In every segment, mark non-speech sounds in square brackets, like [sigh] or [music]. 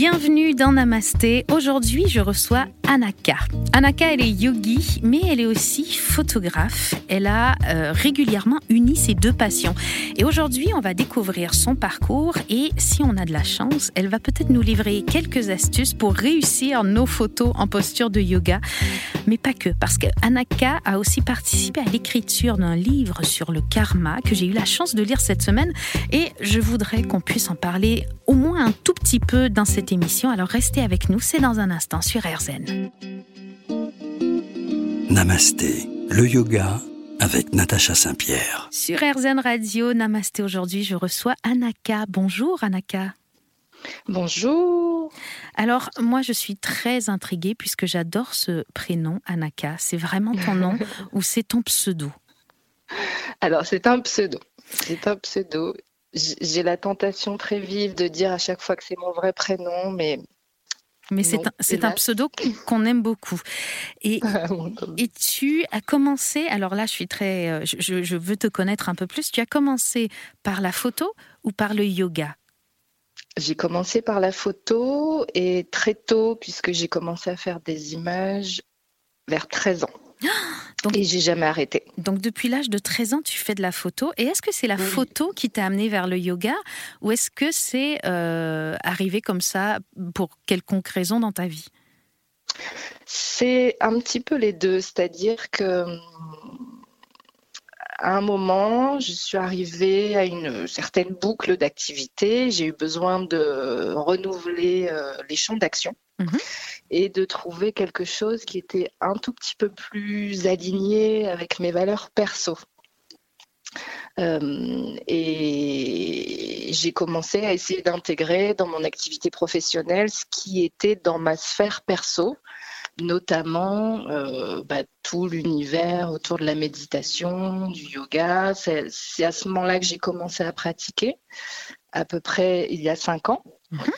Bienvenue dans Namasté. Aujourd'hui, je reçois Anaka. Anaka, elle est yogi, mais elle est aussi photographe. Elle a euh, régulièrement uni ses deux passions. Et aujourd'hui, on va découvrir son parcours et si on a de la chance, elle va peut-être nous livrer quelques astuces pour réussir nos photos en posture de yoga. Mais pas que, parce que Anaka a aussi participé à l'écriture d'un livre sur le karma que j'ai eu la chance de lire cette semaine et je voudrais qu'on puisse en parler au moins un tout petit peu dans cette émission. Alors restez avec nous, c'est dans un instant sur RZN. Namasté, le yoga avec Natacha Saint-Pierre. Sur RZN Radio, Namasté aujourd'hui, je reçois Anaka. Bonjour Anaka. Bonjour. Alors, moi, je suis très intriguée puisque j'adore ce prénom, Anaka. C'est vraiment ton nom [laughs] ou c'est ton pseudo? Alors, c'est un pseudo. C'est un pseudo. J'ai la tentation très vive de dire à chaque fois que c'est mon vrai prénom, mais mais c'est un, un, pseudo [laughs] qu'on aime beaucoup. Et, [laughs] et tu as commencé, alors là je suis très, euh, je, je, veux te connaître un peu plus, tu as commencé par la photo ou par le yoga? J'ai commencé par la photo et très tôt, puisque j'ai commencé à faire des images vers 13 ans. [gasps] Donc, et j'ai jamais arrêté. Donc depuis l'âge de 13 ans, tu fais de la photo. Et est-ce que c'est la photo qui t'a amené vers le yoga ou est-ce que c'est euh, arrivé comme ça pour quelconque raison dans ta vie? C'est un petit peu les deux. C'est-à-dire que à un moment, je suis arrivée à une certaine boucle d'activité. J'ai eu besoin de renouveler euh, les champs d'action. Mhm. Et de trouver quelque chose qui était un tout petit peu plus aligné avec mes valeurs perso. Euh, et j'ai commencé à essayer d'intégrer dans mon activité professionnelle ce qui était dans ma sphère perso, notamment euh, bah, tout l'univers autour de la méditation, du yoga. C'est à ce moment-là que j'ai commencé à pratiquer, à peu près il y a cinq ans. Mhm.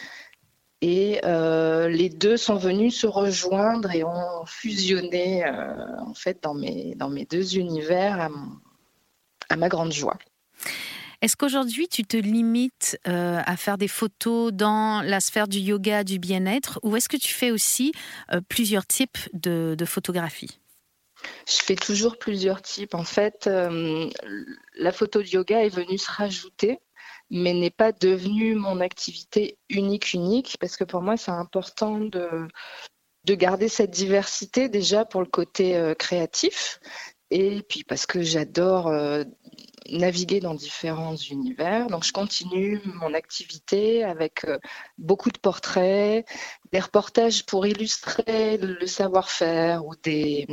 Et euh, les deux sont venus se rejoindre et ont fusionné euh, en fait dans mes, dans mes deux univers à, à ma grande joie. Est-ce qu'aujourd'hui tu te limites euh, à faire des photos dans la sphère du yoga, du bien-être, ou est-ce que tu fais aussi plusieurs types de, de photographie je fais toujours plusieurs types. En fait, la photo de yoga est venue se rajouter mais n'est pas devenue mon activité unique, unique, parce que pour moi, c'est important de, de garder cette diversité déjà pour le côté euh, créatif, et puis parce que j'adore euh, naviguer dans différents univers. Donc, je continue mon activité avec euh, beaucoup de portraits, des reportages pour illustrer le savoir-faire ou des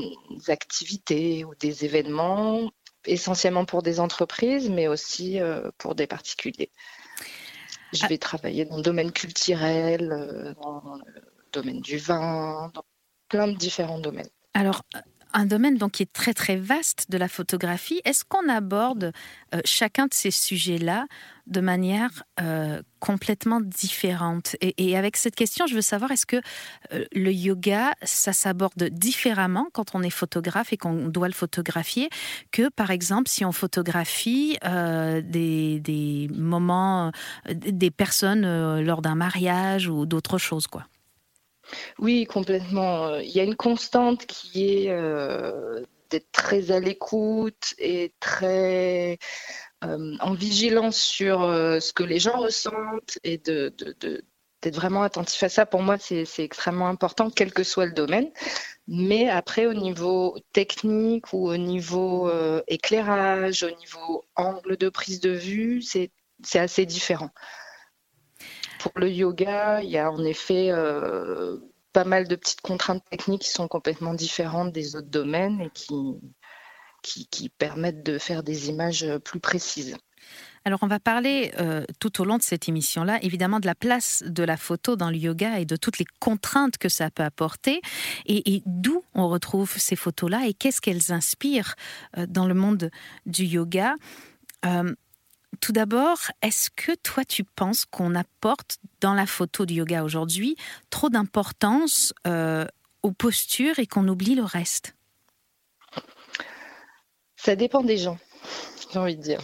activités ou des événements essentiellement pour des entreprises, mais aussi euh, pour des particuliers. Je ah. vais travailler dans le domaine culturel, euh, dans le domaine du vin, dans plein de différents domaines. Alors, un domaine donc qui est très très vaste de la photographie. Est-ce qu'on aborde euh, chacun de ces sujets-là de manière euh, complètement différente? Et, avec cette question, je veux savoir est-ce que euh, le yoga, ça s'aborde différemment quand on est photographe et qu'on doit le photographier que par exemple si on photographie des, des, moments, des personnes lors d'un mariage ou d'autres choses quoi? Oui, complètement. Il y a une constante qui est euh, d'être très à l'écoute et très euh, en vigilance sur euh, ce que les gens ressentent et de, d'être vraiment attentif à ça. Pour moi, c'est, extrêmement important, quel que soit le domaine. Mais après, au niveau technique ou au niveau éclairage, au niveau angle de prise de vue, c'est assez différent. Pour le yoga, il y a en effet euh, pas mal de petites contraintes techniques qui sont complètement différentes des autres domaines et qui, qui, permettent de faire des images plus précises. Alors on va parler euh, tout au long de cette émission-là, évidemment, de la place de la photo dans le yoga et de toutes les contraintes que ça peut apporter et, d'où on retrouve ces photos-là et qu'est-ce qu'elles inspirent euh, dans le monde du yoga? Tout d'abord, est-ce que toi tu penses qu'on apporte dans la photo de yoga aujourd'hui trop d'importance euh, aux postures et qu'on oublie le reste? Ça dépend des gens, j'ai envie de dire.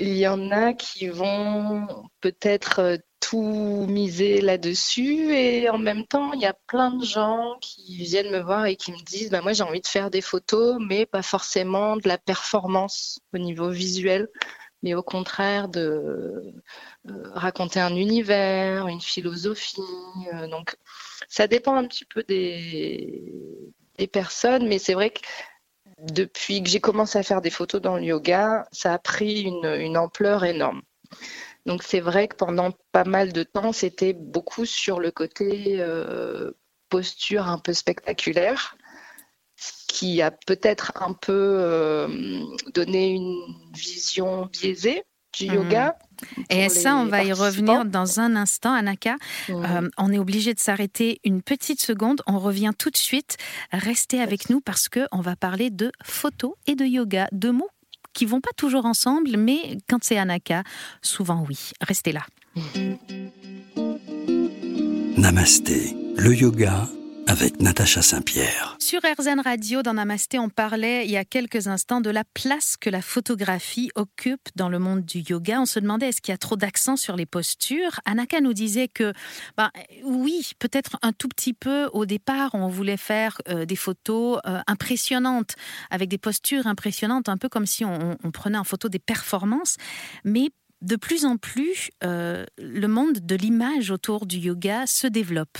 Il y en a qui vont peut-être euh, tout miser là-dessus et en même temps, il y a plein de gens qui viennent me voir et qui me disent bah, Moi, j'ai envie de faire des photos, mais pas forcément de la performance au niveau visuel, mais au contraire de euh, raconter un univers, une philosophie. Euh, donc, ça dépend un petit peu des, des personnes, mais c'est vrai que depuis que j'ai commencé à faire des photos dans le yoga, ça a pris une, ampleur énorme. Donc c'est vrai que pendant pas mal de temps, c'était beaucoup sur le côté euh, posture un peu spectaculaire, qui a peut-être un peu euh, donné une vision biaisée du mhm. yoga. Et ça, on va y revenir dans un instant, Anaka. Euh, on est obligé de s'arrêter une petite seconde. On revient tout de suite. Restez avec nous parce que on va parler de photo et de yoga, deux mots qui vont pas toujours ensemble, mais quand c'est Anaka, souvent oui. Restez là. Namasté, le yoga avec Natacha Saint-Pierre. Sur RZN Radio, dans Namasté, on parlait il y a quelques instants de la place que la photographie occupe dans le monde du yoga. On se demandait est-ce qu'il y a trop d'accent sur les postures? Anaka nous disait que, ben, oui, peut-être un tout petit peu au départ, on voulait faire euh, des photos euh, impressionnantes, avec des postures impressionnantes, un peu comme si on, prenait en photo des performances. Mais de plus en plus, euh, le monde de l'image autour du yoga se développe.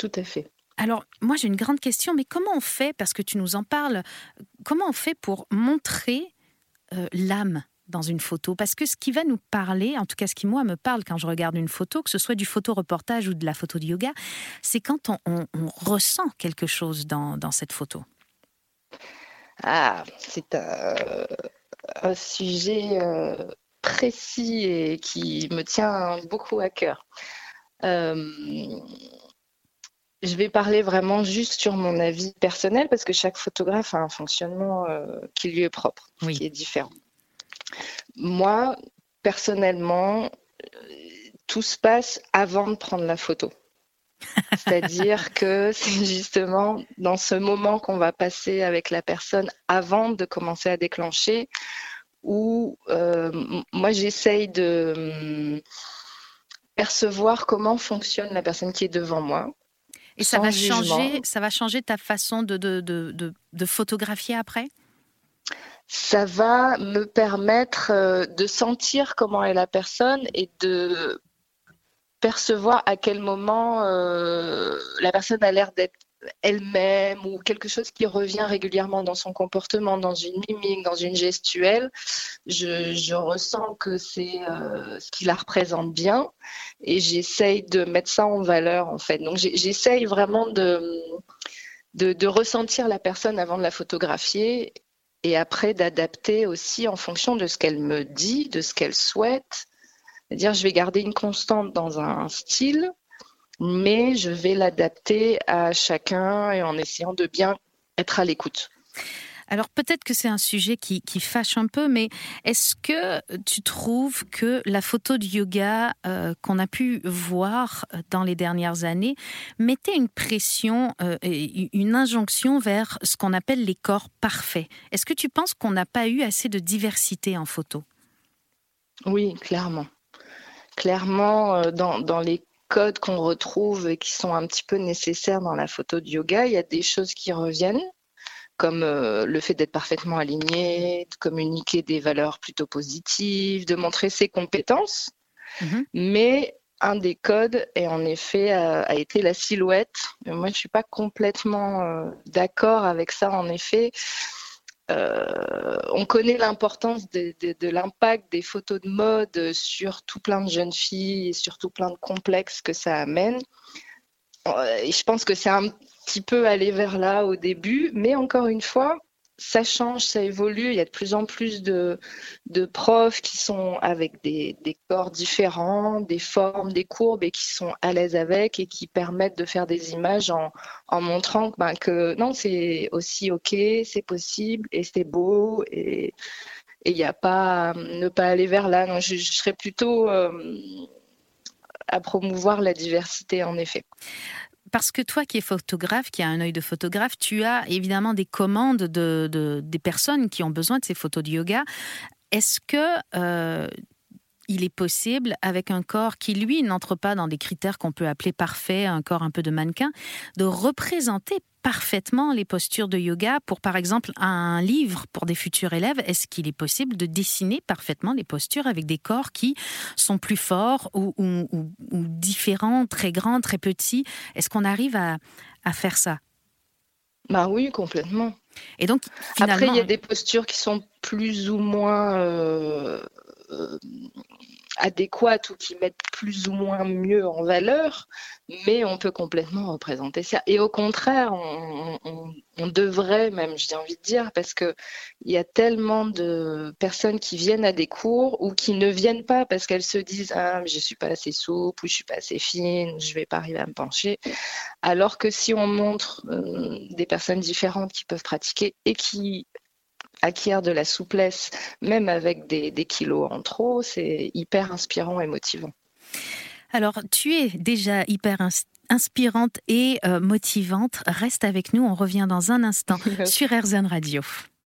Tout à fait. Alors, moi, j'ai une grande question, mais comment on fait, parce que tu nous en parles, comment on fait pour montrer euh, l'âme dans une photo? Parce que ce qui va nous parler, en tout cas ce qui moi me parle quand je regarde une photo, que ce soit du photoreportage ou de la photo de yoga, c'est quand on, ressent quelque chose dans, cette photo. Ah, c'est un, sujet euh, précis et qui me tient beaucoup à cœur. Euh, je vais parler vraiment juste sur mon avis personnel parce que chaque photographe a un fonctionnement euh, qui lui est propre, qui est différent. Moi, personnellement, euh, tout se passe avant de prendre la photo. [laughs] C'est-à-dire que c'est justement dans ce moment qu'on va passer avec la personne avant de commencer à déclencher où euh, moi j'essaye de hum, percevoir comment fonctionne la personne qui est devant moi, et ça va, changer, ça va changer ta façon de, de, de, de photographier après? Ça va me permettre euh, de sentir comment est la personne et de percevoir à quel moment euh, la personne a l'air d'être elle-même ou quelque chose qui revient régulièrement dans son comportement, dans une mimique, dans une gestuelle, je, ressens que c'est euh, ce qui la représente bien et j'essaye de mettre ça en valeur en fait. Donc j'essaye vraiment de, de, ressentir la personne avant de la photographier et après d'adapter aussi en fonction de ce qu'elle me dit, de ce qu'elle souhaite. C'est-à-dire je vais garder une constante dans un style mais je vais l'adapter à chacun et en essayant de bien être à l'écoute. Alors peut-être que c'est un sujet qui, fâche un peu, mais est-ce que tu trouves que la photo de yoga euh, qu'on a pu voir dans les dernières années mettait une pression, euh, une injonction vers ce qu'on appelle les corps parfaits? Est-ce que tu penses qu'on n'a pas eu assez de diversité en photo? Oui, clairement. Clairement, euh, dans, dans les codes qu'on retrouve et qui sont un petit peu nécessaires dans la photo de yoga, il y a des choses qui reviennent, comme euh, le fait d'être parfaitement aligné, de communiquer des valeurs plutôt positives, de montrer ses compétences. Mhm. Mais un des codes, et en effet, a, été la silhouette. Moi, je ne suis pas complètement euh, d'accord avec ça, en effet. Euh, on connaît l'importance de, l'impact des photos de mode sur tout plein de jeunes filles et sur tout plein de complexes que ça amène. Euh, et je pense que c'est un petit peu aller vers là au début, mais encore une fois, ça change, ça évolue. Il y a de plus en plus de, profs qui sont avec des, corps différents, des formes, des courbes et qui sont à l'aise avec et qui permettent de faire des images en, montrant ben, que non, c'est aussi OK, c'est possible et c'est beau et il n'y a pas ne pas aller vers là. je, serais plutôt euh, à promouvoir la diversité en effet parce que toi qui es photographe, qui a un œil de photographe, tu as évidemment des commandes de, des personnes qui ont besoin de ces photos de yoga. Est-ce que euh, il est possible, avec un corps qui, lui, n'entre pas dans des critères qu'on peut appeler parfaits, un corps un peu de mannequin, de représenter parfaitement les postures de yoga pour, par exemple, un livre pour des futurs élèves. Est-ce qu'il est possible de dessiner parfaitement les postures avec des corps qui sont plus forts ou, différents, très grands, très petits? Est-ce qu'on arrive à, faire ça? Bah oui, complètement. Et donc, Après, il y a des postures qui sont plus ou moins euh, euh, adéquates ou qui mettent plus ou moins mieux en valeur, mais on peut complètement représenter ça. Et au contraire, on, devrait même, j'ai envie de dire, parce qu'il y a tellement de personnes qui viennent à des cours ou qui ne viennent pas parce qu'elles se disent ah je suis pas assez souple ou je suis pas assez fine, je vais pas arriver à me pencher. Alors que si on montre euh, des personnes différentes qui peuvent pratiquer et qui acquiert de la souplesse, même avec des, kilos en trop, c'est hyper inspirant et motivant. Alors, tu es déjà hyper inspirante et euh, motivante. Reste avec nous, on revient dans un instant [laughs] sur RZN Radio.